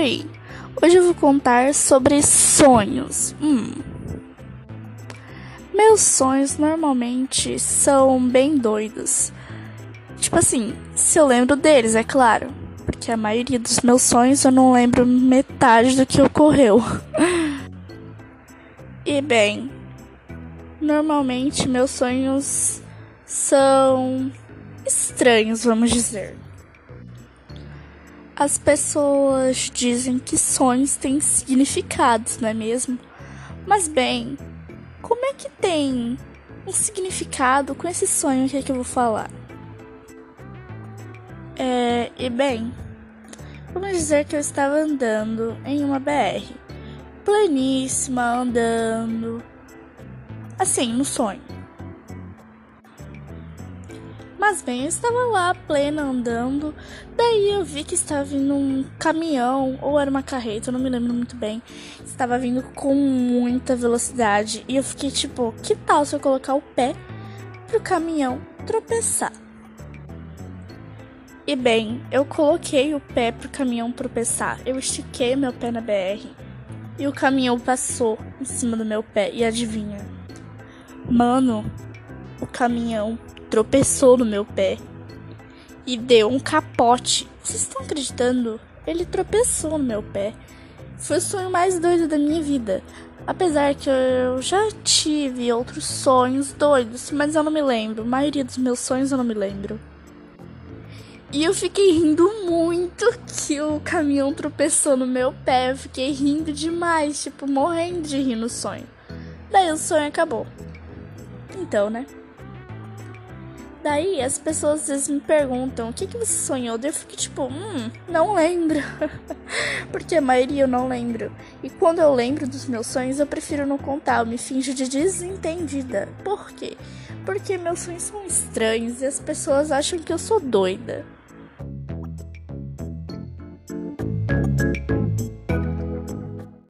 Oi, hoje eu vou contar sobre sonhos. Hum. Meus sonhos normalmente são bem doidos. Tipo assim, se eu lembro deles, é claro. Porque a maioria dos meus sonhos eu não lembro metade do que ocorreu. e bem, normalmente meus sonhos são estranhos, vamos dizer. As pessoas dizem que sonhos têm significados, não é mesmo? Mas bem, como é que tem um significado com esse sonho que, é que eu vou falar? É, e bem, vamos dizer que eu estava andando em uma BR, pleníssima, andando, assim, no sonho. Mas bem, eu estava lá, plena, andando. Daí eu vi que estava vindo um caminhão, ou era uma carreta, eu não me lembro muito bem. Estava vindo com muita velocidade. E eu fiquei tipo, que tal se eu colocar o pé pro caminhão tropeçar? E bem, eu coloquei o pé pro caminhão tropeçar. Eu estiquei meu pé na BR. E o caminhão passou em cima do meu pé. E adivinha? Mano, o caminhão tropeçou no meu pé e deu um capote. Vocês estão acreditando? Ele tropeçou no meu pé. Foi o sonho mais doido da minha vida. Apesar que eu já tive outros sonhos doidos, mas eu não me lembro. A maioria dos meus sonhos eu não me lembro. E eu fiquei rindo muito que o caminhão tropeçou no meu pé. Eu fiquei rindo demais, tipo, morrendo de rir no sonho. Daí o sonho acabou. Então, né? Daí as pessoas às vezes me perguntam o que, que você sonhou. Daí eu fico tipo, hum, não lembro. Porque a maioria eu não lembro. E quando eu lembro dos meus sonhos, eu prefiro não contar. Eu me finjo de desentendida. Por quê? Porque meus sonhos são estranhos e as pessoas acham que eu sou doida.